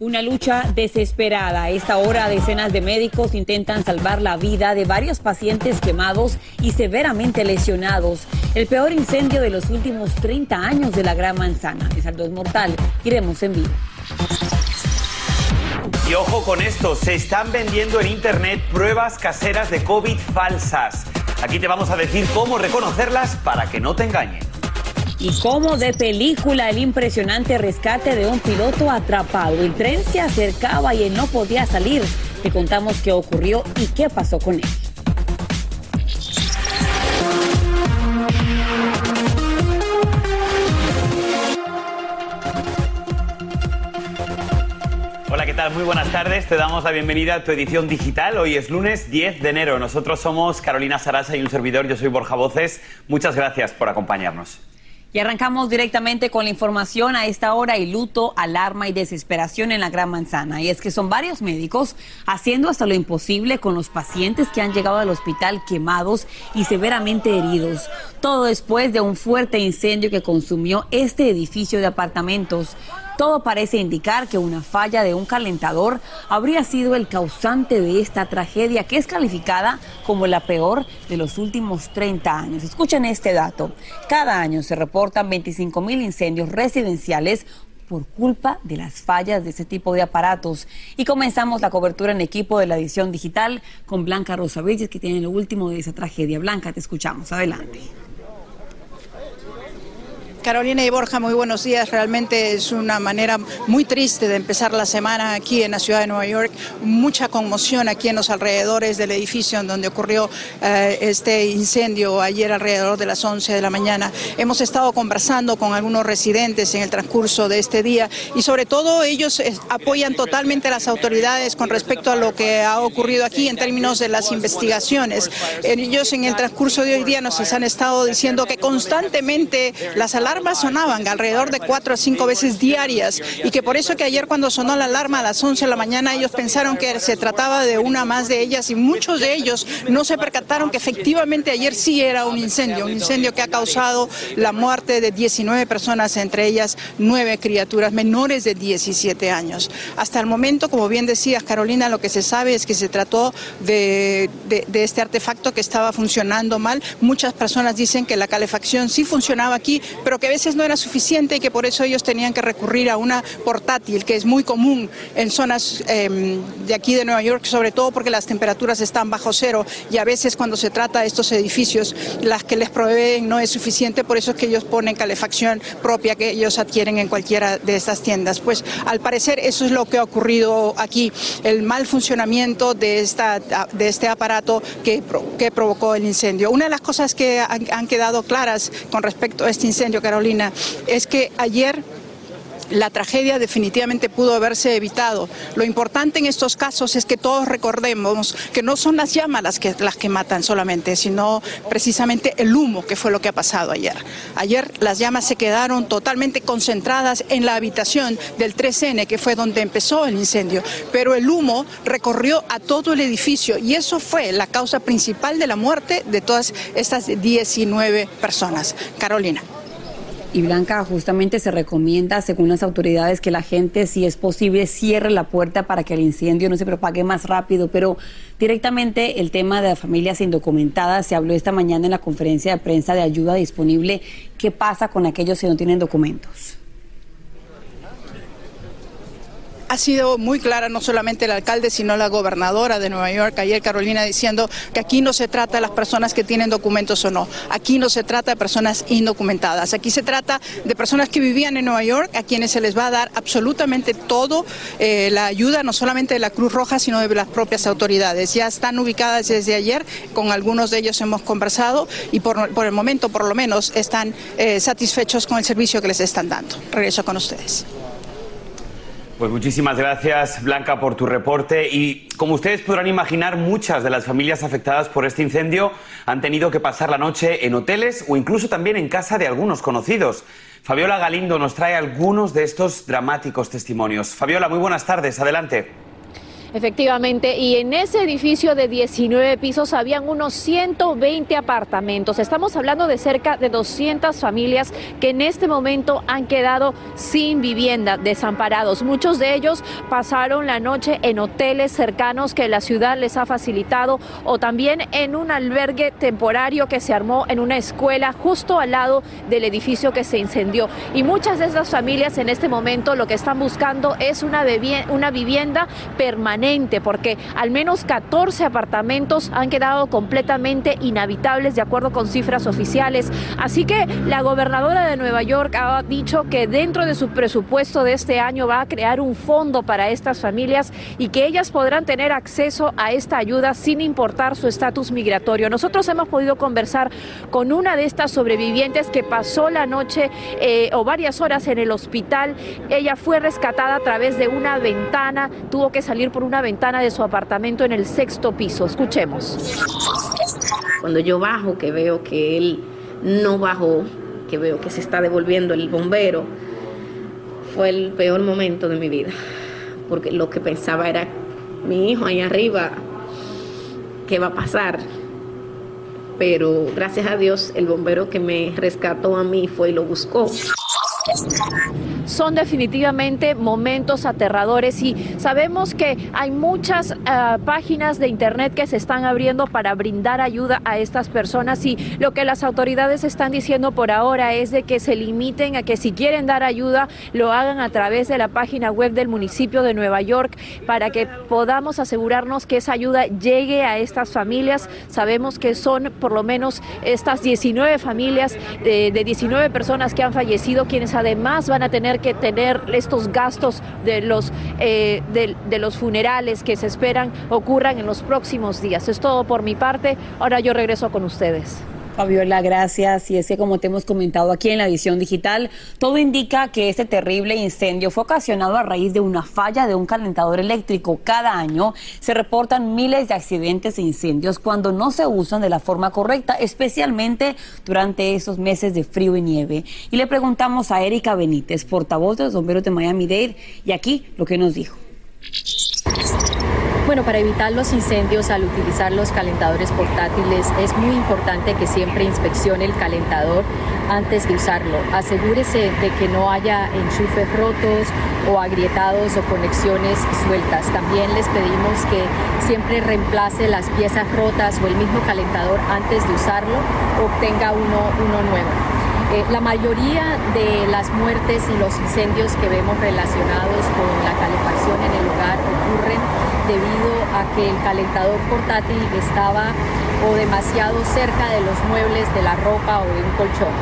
Una lucha desesperada. A esta hora decenas de médicos intentan salvar la vida de varios pacientes quemados y severamente lesionados. El peor incendio de los últimos 30 años de la Gran Manzana. El saldo es mortal. Iremos en vivo. Y ojo con esto, se están vendiendo en Internet pruebas caseras de COVID falsas. Aquí te vamos a decir cómo reconocerlas para que no te engañen. Y como de película el impresionante rescate de un piloto atrapado. El tren se acercaba y él no podía salir. Te contamos qué ocurrió y qué pasó con él. Hola, ¿qué tal? Muy buenas tardes. Te damos la bienvenida a tu edición digital. Hoy es lunes 10 de enero. Nosotros somos Carolina Sarasa y un servidor. Yo soy Borja Voces. Muchas gracias por acompañarnos. Y arrancamos directamente con la información. A esta hora hay luto, alarma y desesperación en la Gran Manzana. Y es que son varios médicos haciendo hasta lo imposible con los pacientes que han llegado al hospital quemados y severamente heridos. Todo después de un fuerte incendio que consumió este edificio de apartamentos. Todo parece indicar que una falla de un calentador habría sido el causante de esta tragedia que es calificada como la peor de los últimos 30 años. Escuchen este dato. Cada año se reportan 25 mil incendios residenciales por culpa de las fallas de ese tipo de aparatos. Y comenzamos la cobertura en equipo de la edición digital con Blanca Rosa Bridges, que tiene lo último de esa tragedia. Blanca, te escuchamos. Adelante. Carolina y Borja, muy buenos días. Realmente es una manera muy triste de empezar la semana aquí en la ciudad de Nueva York. Mucha conmoción aquí en los alrededores del edificio en donde ocurrió eh, este incendio ayer alrededor de las 11 de la mañana. Hemos estado conversando con algunos residentes en el transcurso de este día y sobre todo ellos eh, apoyan totalmente a las autoridades con respecto a lo que ha ocurrido aquí en términos de las investigaciones. Ellos en el transcurso de hoy día nos han estado diciendo que constantemente las alarmas sonaban alrededor de cuatro a cinco veces diarias y que por eso que ayer cuando sonó la alarma a las 11 de la mañana ellos pensaron que se trataba de una más de ellas y muchos de ellos no se percataron que efectivamente ayer sí era un incendio, un incendio que ha causado la muerte de 19 personas, entre ellas nueve criaturas menores de 17 años. Hasta el momento, como bien decías Carolina, lo que se sabe es que se trató de, de, de este artefacto que estaba funcionando mal. Muchas personas dicen que la calefacción sí funcionaba aquí, pero que a veces no era suficiente y que por eso ellos tenían que recurrir a una portátil, que es muy común en zonas eh, de aquí de Nueva York, sobre todo porque las temperaturas están bajo cero y a veces cuando se trata de estos edificios, las que les proveen no es suficiente, por eso es que ellos ponen calefacción propia que ellos adquieren en cualquiera de estas tiendas. Pues al parecer eso es lo que ha ocurrido aquí, el mal funcionamiento de, esta, de este aparato que, que provocó el incendio. Una de las cosas que han, han quedado claras con respecto a este incendio, Carolina, es que ayer la tragedia definitivamente pudo haberse evitado. Lo importante en estos casos es que todos recordemos que no son las llamas las que, las que matan solamente, sino precisamente el humo, que fue lo que ha pasado ayer. Ayer las llamas se quedaron totalmente concentradas en la habitación del 3N, que fue donde empezó el incendio, pero el humo recorrió a todo el edificio y eso fue la causa principal de la muerte de todas estas 19 personas. Carolina. Y Blanca, justamente se recomienda, según las autoridades, que la gente, si es posible, cierre la puerta para que el incendio no se propague más rápido. Pero directamente el tema de las familias indocumentadas se habló esta mañana en la conferencia de prensa de ayuda disponible. ¿Qué pasa con aquellos que no tienen documentos? Ha sido muy clara no solamente el alcalde, sino la gobernadora de Nueva York, ayer Carolina, diciendo que aquí no se trata de las personas que tienen documentos o no, aquí no se trata de personas indocumentadas, aquí se trata de personas que vivían en Nueva York, a quienes se les va a dar absolutamente todo, eh, la ayuda no solamente de la Cruz Roja, sino de las propias autoridades. Ya están ubicadas desde ayer, con algunos de ellos hemos conversado y por, el momento, por lo menos, están eh, satisfechos con el servicio que les están dando. Regreso con ustedes. Pues muchísimas gracias, Blanca, por tu reporte. Y como ustedes podrán imaginar, muchas de las familias afectadas por este incendio han tenido que pasar la noche en hoteles o incluso también en casa de algunos conocidos. Fabiola Galindo nos trae algunos de estos dramáticos testimonios. Fabiola, muy buenas tardes. Adelante. Efectivamente, y en ese edificio de 19 pisos habían unos 120 apartamentos. Estamos hablando de cerca de 200 familias que en este momento han quedado sin vivienda, desamparados. Muchos de ellos pasaron la noche en hoteles cercanos que la ciudad les ha facilitado o también en un albergue temporario que se armó en una escuela justo al lado del edificio que se incendió. Y muchas de esas familias en este momento lo que están buscando es una, una vivienda permanente porque al menos 14 apartamentos han quedado completamente inhabitables de acuerdo con cifras oficiales. Así que la gobernadora de Nueva York ha dicho que dentro de su presupuesto de este año va a crear un fondo para estas familias y que ellas podrán tener acceso a esta ayuda sin importar su estatus migratorio. Nosotros hemos podido conversar con una de estas sobrevivientes que pasó la noche eh, o varias horas en el hospital. Ella fue rescatada a través de una ventana, tuvo que salir por una ventana de su apartamento en el sexto piso. Escuchemos. Cuando yo bajo, que veo que él no bajó, que veo que se está devolviendo el bombero, fue el peor momento de mi vida, porque lo que pensaba era, mi hijo ahí arriba, ¿qué va a pasar? Pero gracias a Dios el bombero que me rescató a mí fue y lo buscó son definitivamente momentos aterradores y sabemos que hay muchas eh, páginas de internet que se están abriendo para brindar ayuda a estas personas y lo que las autoridades están diciendo por ahora es de que se limiten a que si quieren dar ayuda lo hagan a través de la página web del municipio de Nueva York para que podamos asegurarnos que esa ayuda llegue a estas familias. Sabemos que son por lo menos estas 19 familias de, de 19 personas que han fallecido quienes además van a tener que tener estos gastos de los, eh, de los funerales que se esperan ocurran en los próximos días. Es todo por mi parte. Ahora yo regreso con ustedes. Fabiola, gracias. Y es que como te hemos comentado aquí en la edición digital, todo indica que este terrible incendio fue ocasionado a raíz de una falla de un calentador eléctrico. Cada año se reportan miles de accidentes e incendios cuando no se usan de la forma correcta, especialmente durante esos meses de frío y nieve. Y le preguntamos a Erika Benítez, portavoz de los bomberos de Miami-Dade, y aquí lo que nos dijo. Bueno, para evitar los incendios al utilizar los calentadores portátiles es muy importante que siempre inspeccione el calentador antes de usarlo. Asegúrese de que no haya enchufes rotos o agrietados o conexiones sueltas. También les pedimos que siempre reemplace las piezas rotas o el mismo calentador antes de usarlo o obtenga uno, uno nuevo. Eh, la mayoría de las muertes y los incendios que vemos relacionados con la calefacción en el hogar ocurren debido a que el calentador portátil estaba o demasiado cerca de los muebles, de la ropa o de un colchón.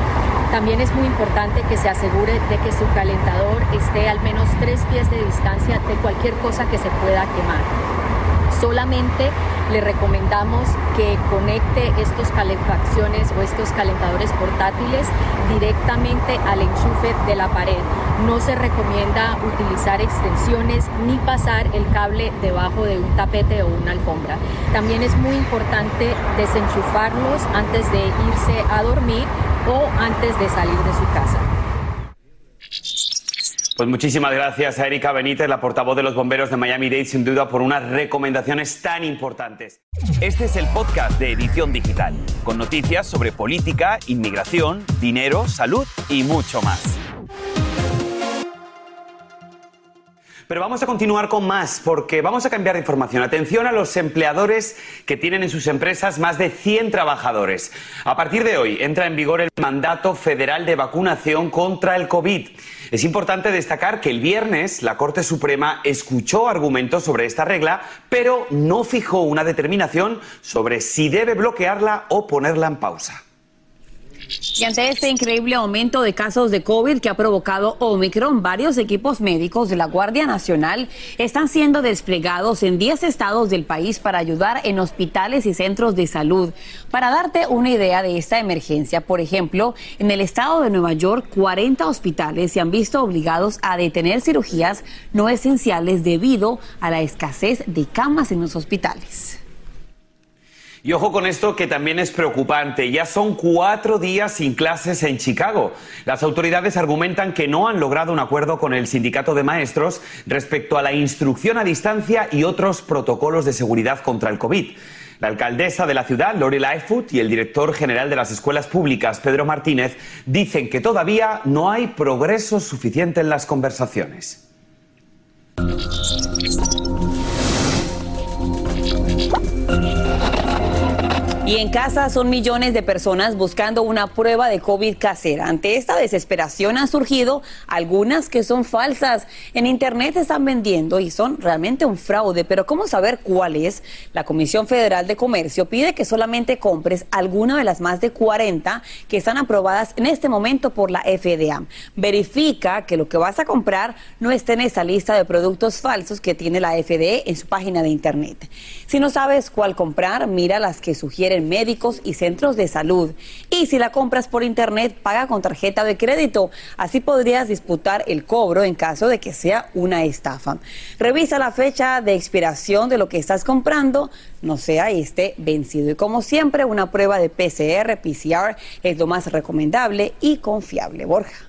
También es muy importante que se asegure de que su calentador esté al menos tres pies de distancia de cualquier cosa que se pueda quemar. Solamente le recomendamos que conecte estos calefacciones o estos calentadores portátiles directamente al enchufe de la pared. No se recomienda utilizar extensiones ni pasar el cable debajo de un tapete o una alfombra. También es muy importante desenchufarlos antes de irse a dormir o antes de salir de su casa. Pues muchísimas gracias a Erika Benítez, la portavoz de los bomberos de Miami-Dade, sin duda por unas recomendaciones tan importantes. Este es el podcast de Edición Digital, con noticias sobre política, inmigración, dinero, salud y mucho más. Pero vamos a continuar con más porque vamos a cambiar de información. Atención a los empleadores que tienen en sus empresas más de 100 trabajadores. A partir de hoy entra en vigor el mandato federal de vacunación contra el COVID. Es importante destacar que el viernes la Corte Suprema escuchó argumentos sobre esta regla, pero no fijó una determinación sobre si debe bloquearla o ponerla en pausa. Y ante este increíble aumento de casos de COVID que ha provocado Omicron, varios equipos médicos de la Guardia Nacional están siendo desplegados en 10 estados del país para ayudar en hospitales y centros de salud. Para darte una idea de esta emergencia, por ejemplo, en el estado de Nueva York, 40 hospitales se han visto obligados a detener cirugías no esenciales debido a la escasez de camas en los hospitales. Y ojo con esto que también es preocupante. Ya son cuatro días sin clases en Chicago. Las autoridades argumentan que no han logrado un acuerdo con el sindicato de maestros respecto a la instrucción a distancia y otros protocolos de seguridad contra el COVID. La alcaldesa de la ciudad, Lori Lightfoot, y el director general de las escuelas públicas, Pedro Martínez, dicen que todavía no hay progreso suficiente en las conversaciones. Y en casa son millones de personas buscando una prueba de COVID casera. Ante esta desesperación han surgido algunas que son falsas. En Internet están vendiendo y son realmente un fraude. Pero ¿cómo saber cuál es? La Comisión Federal de Comercio pide que solamente compres alguna de las más de 40 que están aprobadas en este momento por la FDA. Verifica que lo que vas a comprar no esté en esa lista de productos falsos que tiene la FDA en su página de Internet. Si no sabes cuál comprar, mira las que sugieren médicos y centros de salud. Y si la compras por internet, paga con tarjeta de crédito. Así podrías disputar el cobro en caso de que sea una estafa. Revisa la fecha de expiración de lo que estás comprando, no sea este vencido. Y como siempre, una prueba de PCR, PCR es lo más recomendable y confiable. Borja.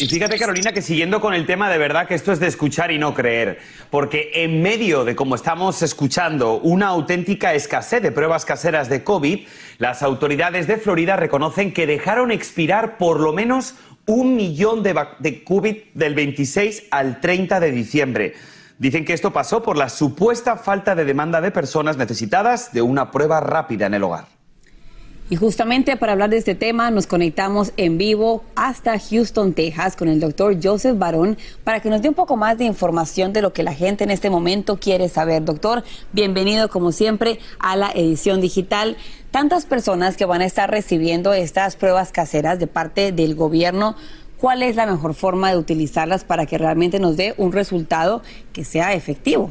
Y fíjate, Carolina, que siguiendo con el tema, de verdad que esto es de escuchar y no creer, porque en medio de, como estamos escuchando, una auténtica escasez de pruebas caseras de COVID, las autoridades de Florida reconocen que dejaron expirar por lo menos un millón de, de COVID del 26 al 30 de diciembre. Dicen que esto pasó por la supuesta falta de demanda de personas necesitadas de una prueba rápida en el hogar. Y justamente para hablar de este tema nos conectamos en vivo hasta Houston, Texas, con el doctor Joseph Barón para que nos dé un poco más de información de lo que la gente en este momento quiere saber. Doctor, bienvenido como siempre a la edición digital. Tantas personas que van a estar recibiendo estas pruebas caseras de parte del gobierno. ¿Cuál es la mejor forma de utilizarlas para que realmente nos dé un resultado que sea efectivo?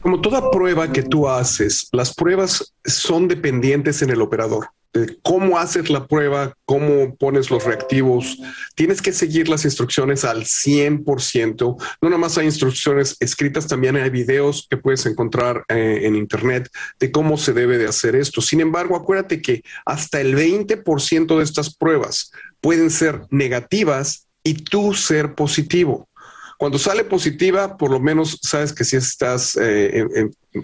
Como toda prueba que tú haces, las pruebas son dependientes en el operador. De cómo haces la prueba, cómo pones los reactivos. Tienes que seguir las instrucciones al 100%. No nada más hay instrucciones escritas, también hay videos que puedes encontrar eh, en Internet de cómo se debe de hacer esto. Sin embargo, acuérdate que hasta el 20% de estas pruebas pueden ser negativas y tú ser positivo. Cuando sale positiva, por lo menos sabes que sí estás eh,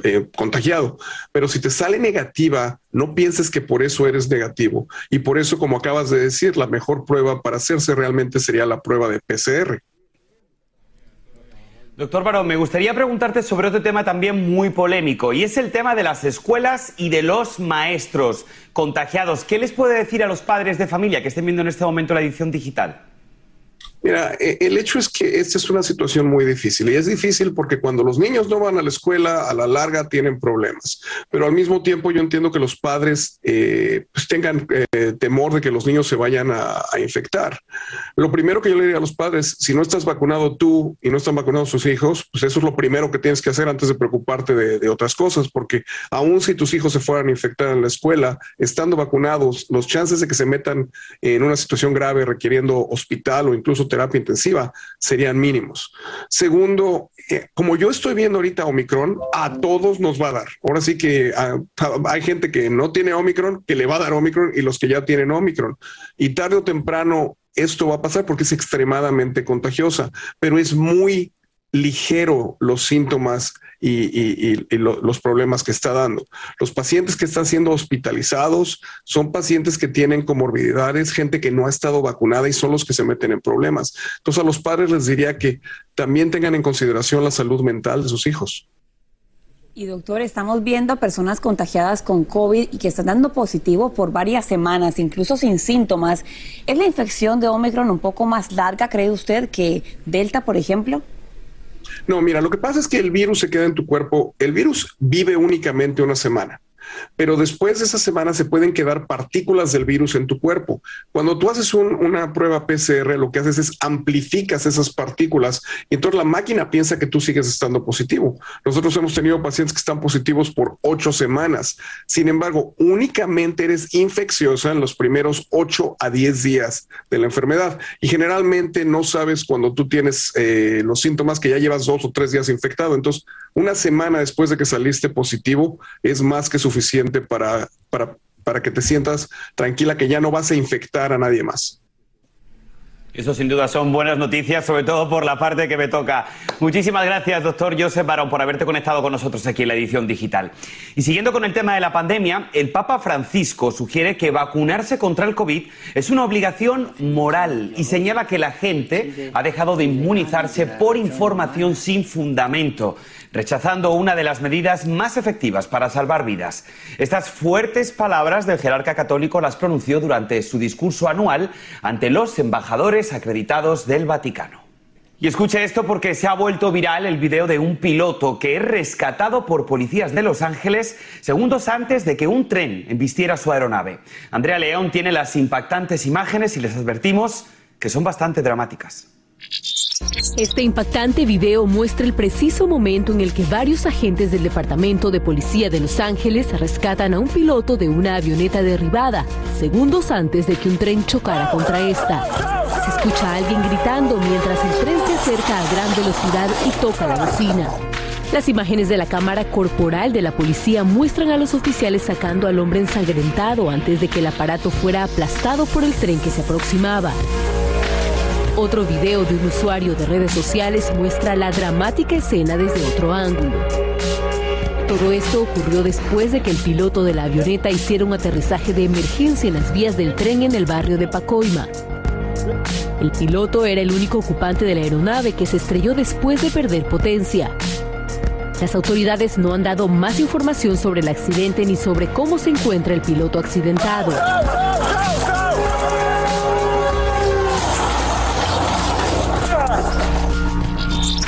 eh, contagiado, pero si te sale negativa, no pienses que por eso eres negativo. Y por eso, como acabas de decir, la mejor prueba para hacerse realmente sería la prueba de PCR. Doctor Barón, me gustaría preguntarte sobre otro tema también muy polémico y es el tema de las escuelas y de los maestros contagiados. ¿Qué les puede decir a los padres de familia que estén viendo en este momento la edición digital? Mira, e, el hecho es que esta es una situación muy difícil y es difícil porque cuando los niños no van a la escuela, a la larga tienen problemas. Pero al mismo tiempo yo entiendo que los padres eh, pues tengan eh, temor de que los niños se vayan a, infectar. Lo primero que yo le diría a los padres, si no estás vacunado tú y no están vacunados sus hijos, pues eso es lo primero que tienes que hacer antes de preocuparte de, de otras cosas, porque aun si tus hijos se fueran a infectar en la escuela, estando vacunados, los chances de que se metan en una situación grave requiriendo hospital o incluso terapia intensiva serían mínimos. Segundo, eh, como yo estoy viendo ahorita Omicron, a todos nos va a dar. Ahora sí que ah, hay gente que no tiene Omicron, que le va a dar Omicron y los que ya tienen Omicron. Y tarde o temprano esto va a pasar porque es extremadamente contagiosa, pero es muy ligero los síntomas y, los problemas que está dando. Los pacientes que están siendo hospitalizados son pacientes que tienen comorbilidades, gente que no ha estado vacunada y son los que se meten en problemas. Entonces a los padres les diría que también tengan en consideración la salud mental de sus hijos. Y doctor, estamos viendo personas contagiadas con COVID y que están dando positivo por varias semanas, incluso sin síntomas. ¿Es la infección de Omicron un poco más larga, cree usted, que Delta, por ejemplo? No, mira, lo que pasa es que el virus se queda en tu cuerpo, el virus vive únicamente una semana. Pero después de esa semana se pueden quedar partículas del virus en tu cuerpo. Cuando tú haces una prueba PCR, lo que haces es amplificas esas partículas y entonces la máquina piensa que tú sigues estando positivo. Nosotros hemos tenido pacientes que están positivos por ocho semanas. Sin embargo, únicamente eres infecciosa en los primeros ocho a diez días de la enfermedad y generalmente no sabes cuando tú tienes eh, los síntomas que ya llevas dos o tres días infectado. Entonces, una semana después de que saliste positivo es más que suficiente para, para, para que te sientas tranquila que ya no vas a infectar a nadie más. Eso sin duda son buenas noticias, sobre todo por la parte que me toca. Muchísimas gracias, doctor Joseph Barón, por haberte conectado con nosotros aquí en la edición digital. Y siguiendo con el tema de la pandemia, el Papa Francisco sugiere que vacunarse contra el COVID es una obligación moral y señala que la gente ha dejado de inmunizarse por información sin fundamento rechazando una de las medidas más efectivas para salvar vidas. Estas fuertes palabras del jerarca católico las pronunció durante su discurso anual ante los embajadores acreditados del Vaticano. Y escuche esto porque se ha vuelto viral el video de un piloto que es rescatado por policías de Los Ángeles segundos antes de que un tren embistiera su aeronave. Andrea León tiene las impactantes imágenes y les advertimos que son bastante dramáticas. Este impactante video muestra el preciso momento en el que varios agentes del Departamento de Policía de Los Ángeles rescatan a un piloto de una avioneta derribada, segundos antes de que un tren chocara contra esta. Se escucha a alguien gritando mientras el tren se acerca a gran velocidad y toca la bocina. Las imágenes de la cámara corporal de la policía muestran a los oficiales sacando al hombre ensangrentado antes de que el aparato fuera aplastado por el tren que se aproximaba. Otro video de un usuario de redes sociales muestra la dramática escena desde otro ángulo. Todo esto ocurrió después de que el piloto de la avioneta hiciera un aterrizaje de emergencia en las vías del tren en el barrio de Pacoima. El piloto era el único ocupante de la aeronave que se estrelló después de perder potencia. Las autoridades no han dado más información sobre el accidente ni sobre cómo se encuentra el piloto accidentado.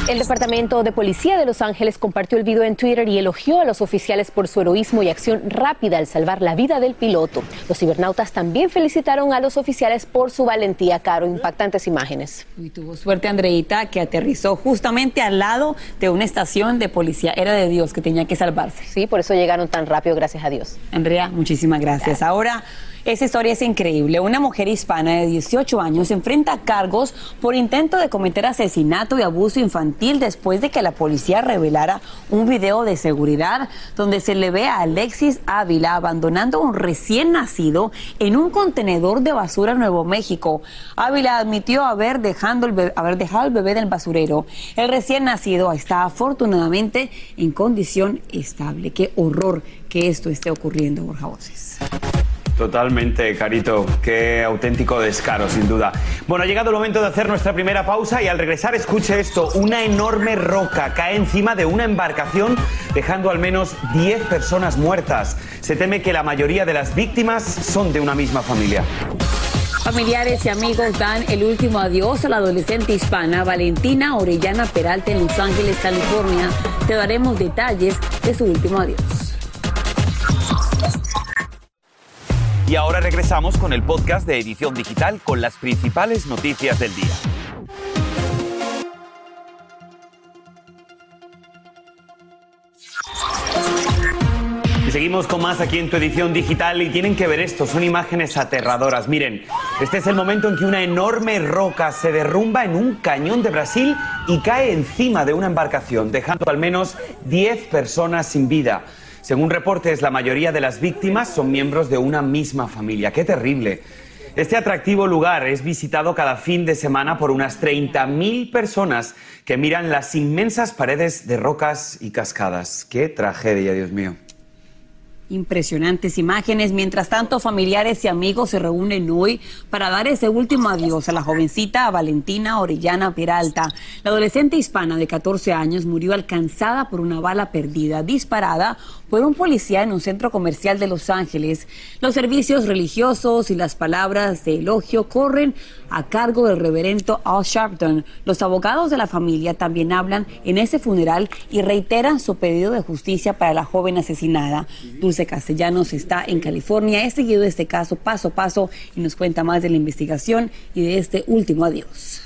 El Departamento de Policía de Los Ángeles compartió el video en Twitter y elogió a los oficiales por su heroísmo y acción rápida al salvar la vida del piloto. Los cibernautas también felicitaron a los oficiales por su valentía, Caro. Impactantes imágenes. Y tuvo suerte, Andreita, que aterrizó justamente al lado de una estación de policía. Era de Dios que tenía que salvarse. Sí, por eso llegaron tan rápido, gracias a Dios. Andrea, muchísimas gracias. Ahora. Esa historia es increíble. Una mujer hispana de 18 años enfrenta cargos por intento de cometer asesinato y abuso infantil después de que la policía revelara un video de seguridad donde se le ve a Alexis Ávila abandonando a un recién nacido en un contenedor de basura en Nuevo México. Ávila admitió haber, dejando el haber dejado el bebé del basurero. El recién nacido está afortunadamente en condición estable. Qué horror que esto esté ocurriendo, Borja Voces. Totalmente, Carito. Qué auténtico descaro, sin duda. Bueno, ha llegado el momento de hacer nuestra primera pausa y al regresar escuche esto. Una enorme roca cae encima de una embarcación dejando al menos 10 personas muertas. Se teme que la mayoría de las víctimas son de una misma familia. Familiares y amigos dan el último adiós a la adolescente hispana Valentina Orellana Peralta en Los Ángeles, California. Te daremos detalles de su último adiós. Y ahora regresamos con el podcast de Edición Digital con las principales noticias del día. Seguimos con más aquí en tu edición digital y tienen que ver esto, son imágenes aterradoras. Miren, este es el momento en que una enorme roca se derrumba en un cañón de Brasil y cae encima de una embarcación, dejando al menos 10 personas sin vida. Según reportes, la mayoría de las víctimas son miembros de una misma familia. ¡Qué terrible! Este atractivo lugar es visitado cada fin de semana por unas 30.000 personas que miran las inmensas paredes de rocas y cascadas. ¡Qué tragedia, Dios mío! Impresionantes imágenes. Mientras tanto, familiares y amigos se reúnen hoy para dar ese último adiós a la jovencita Valentina Orellana Peralta. La adolescente hispana de 14 años murió alcanzada por una bala perdida disparada por un policía en un centro comercial de Los Ángeles. Los servicios religiosos y las palabras de elogio corren a cargo del reverendo Al Sharpton. Los abogados de la familia también hablan en ese funeral y reiteran su pedido de justicia para la joven asesinada. Castellanos está en California. He seguido este caso paso a paso y nos cuenta más de la investigación y de este último adiós.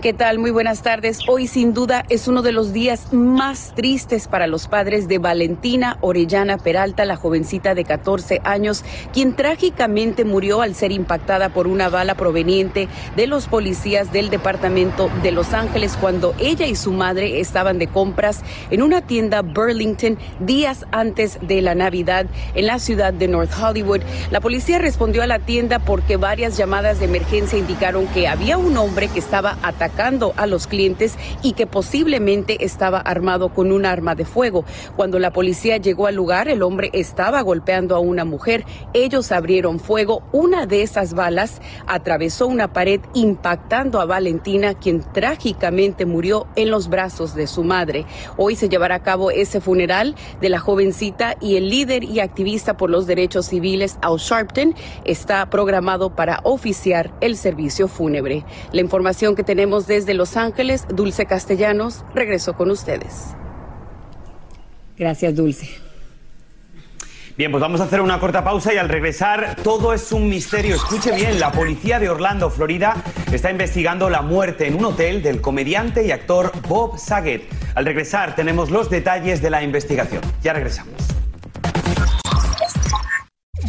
¿Qué tal? Muy buenas tardes. Hoy sin duda es uno de los días más tristes para los padres de Valentina Orellana Peralta, la jovencita de 14 años, quien trágicamente murió al ser impactada por una bala proveniente de los policías del departamento de Los Ángeles cuando ella y su madre estaban de compras en una tienda Burlington días antes de la Navidad en la ciudad de North Hollywood. La policía respondió a la tienda porque varias llamadas de emergencia indicaron que había un hombre que estaba atacando atacando a los clientes y que posiblemente estaba armado con un arma de fuego. Cuando la policía llegó al lugar, el hombre estaba golpeando a una mujer. Ellos abrieron fuego. Una de esas balas atravesó una pared impactando a Valentina, quien trágicamente murió en los brazos de su madre. Hoy se llevará a cabo ese funeral de la jovencita y el líder y activista por los derechos civiles, Al Sharpton, está programado para oficiar el servicio fúnebre. La información que tenemos desde Los Ángeles, Dulce Castellanos, regreso con ustedes. Gracias, Dulce. Bien, pues vamos a hacer una corta pausa y al regresar todo es un misterio. Escuche bien, la policía de Orlando, Florida, está investigando la muerte en un hotel del comediante y actor Bob Saget. Al regresar tenemos los detalles de la investigación. Ya regresamos.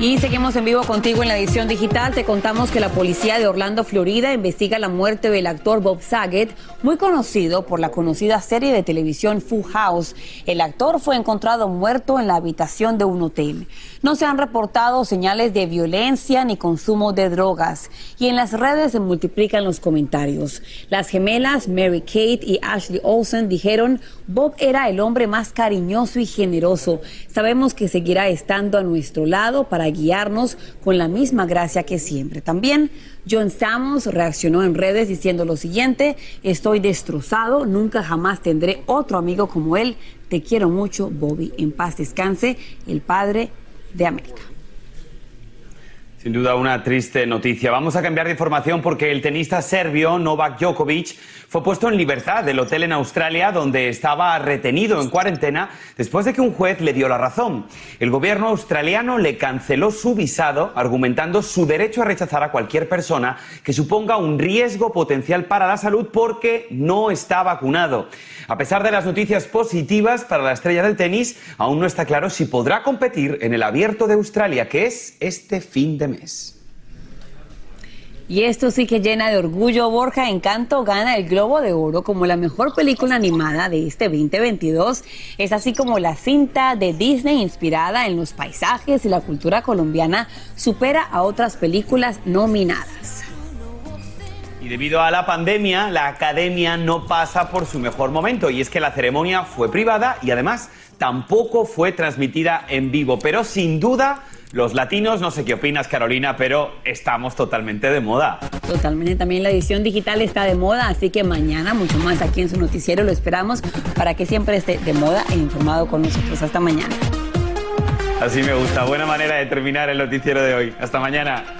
Y seguimos en vivo contigo en la edición digital. Te contamos que la policía de Orlando, Florida, investiga la muerte del actor Bob Saget, muy conocido por la conocida serie de televisión Full House. El actor fue encontrado muerto en la habitación de un hotel. No se han reportado señales de violencia ni consumo de drogas. Y en las redes se multiplican los comentarios. Las gemelas Mary Kate y Ashley Olsen dijeron, Bob era el hombre más cariñoso y generoso. Sabemos que seguirá estando a nuestro lado para guiarnos con la misma gracia que siempre. También John Stamos reaccionó en redes diciendo lo siguiente, estoy destrozado, nunca jamás tendré otro amigo como él, te quiero mucho, Bobby, en paz descanse, el padre de América. Sin duda una triste noticia. Vamos a cambiar de información porque el tenista serbio Novak Djokovic fue puesto en libertad del hotel en Australia donde estaba retenido en cuarentena después de que un juez le dio la razón. El gobierno australiano le canceló su visado argumentando su derecho a rechazar a cualquier persona que suponga un riesgo potencial para la salud porque no está vacunado. A pesar de las noticias positivas para la estrella del tenis, aún no está claro si podrá competir en el abierto de Australia, que es este fin de Y esto sí que llena de orgullo. Borja Encanto gana el Globo de Oro como la mejor película animada de este 2022. Es así como la cinta de Disney inspirada en los paisajes y la cultura colombiana supera a otras películas nominadas. Y debido a la pandemia, la academia no pasa por su mejor momento. Y es que la ceremonia fue privada y además tampoco fue transmitida en vivo. Pero sin duda los latinos, no sé qué opinas Carolina, pero estamos totalmente de moda. Totalmente, también la edición digital está de moda, así que mañana mucho más aquí en su noticiero lo esperamos para que siempre esté de moda e informado con nosotros. Hasta mañana. Así me gusta, buena manera de terminar el noticiero de hoy. Hasta mañana.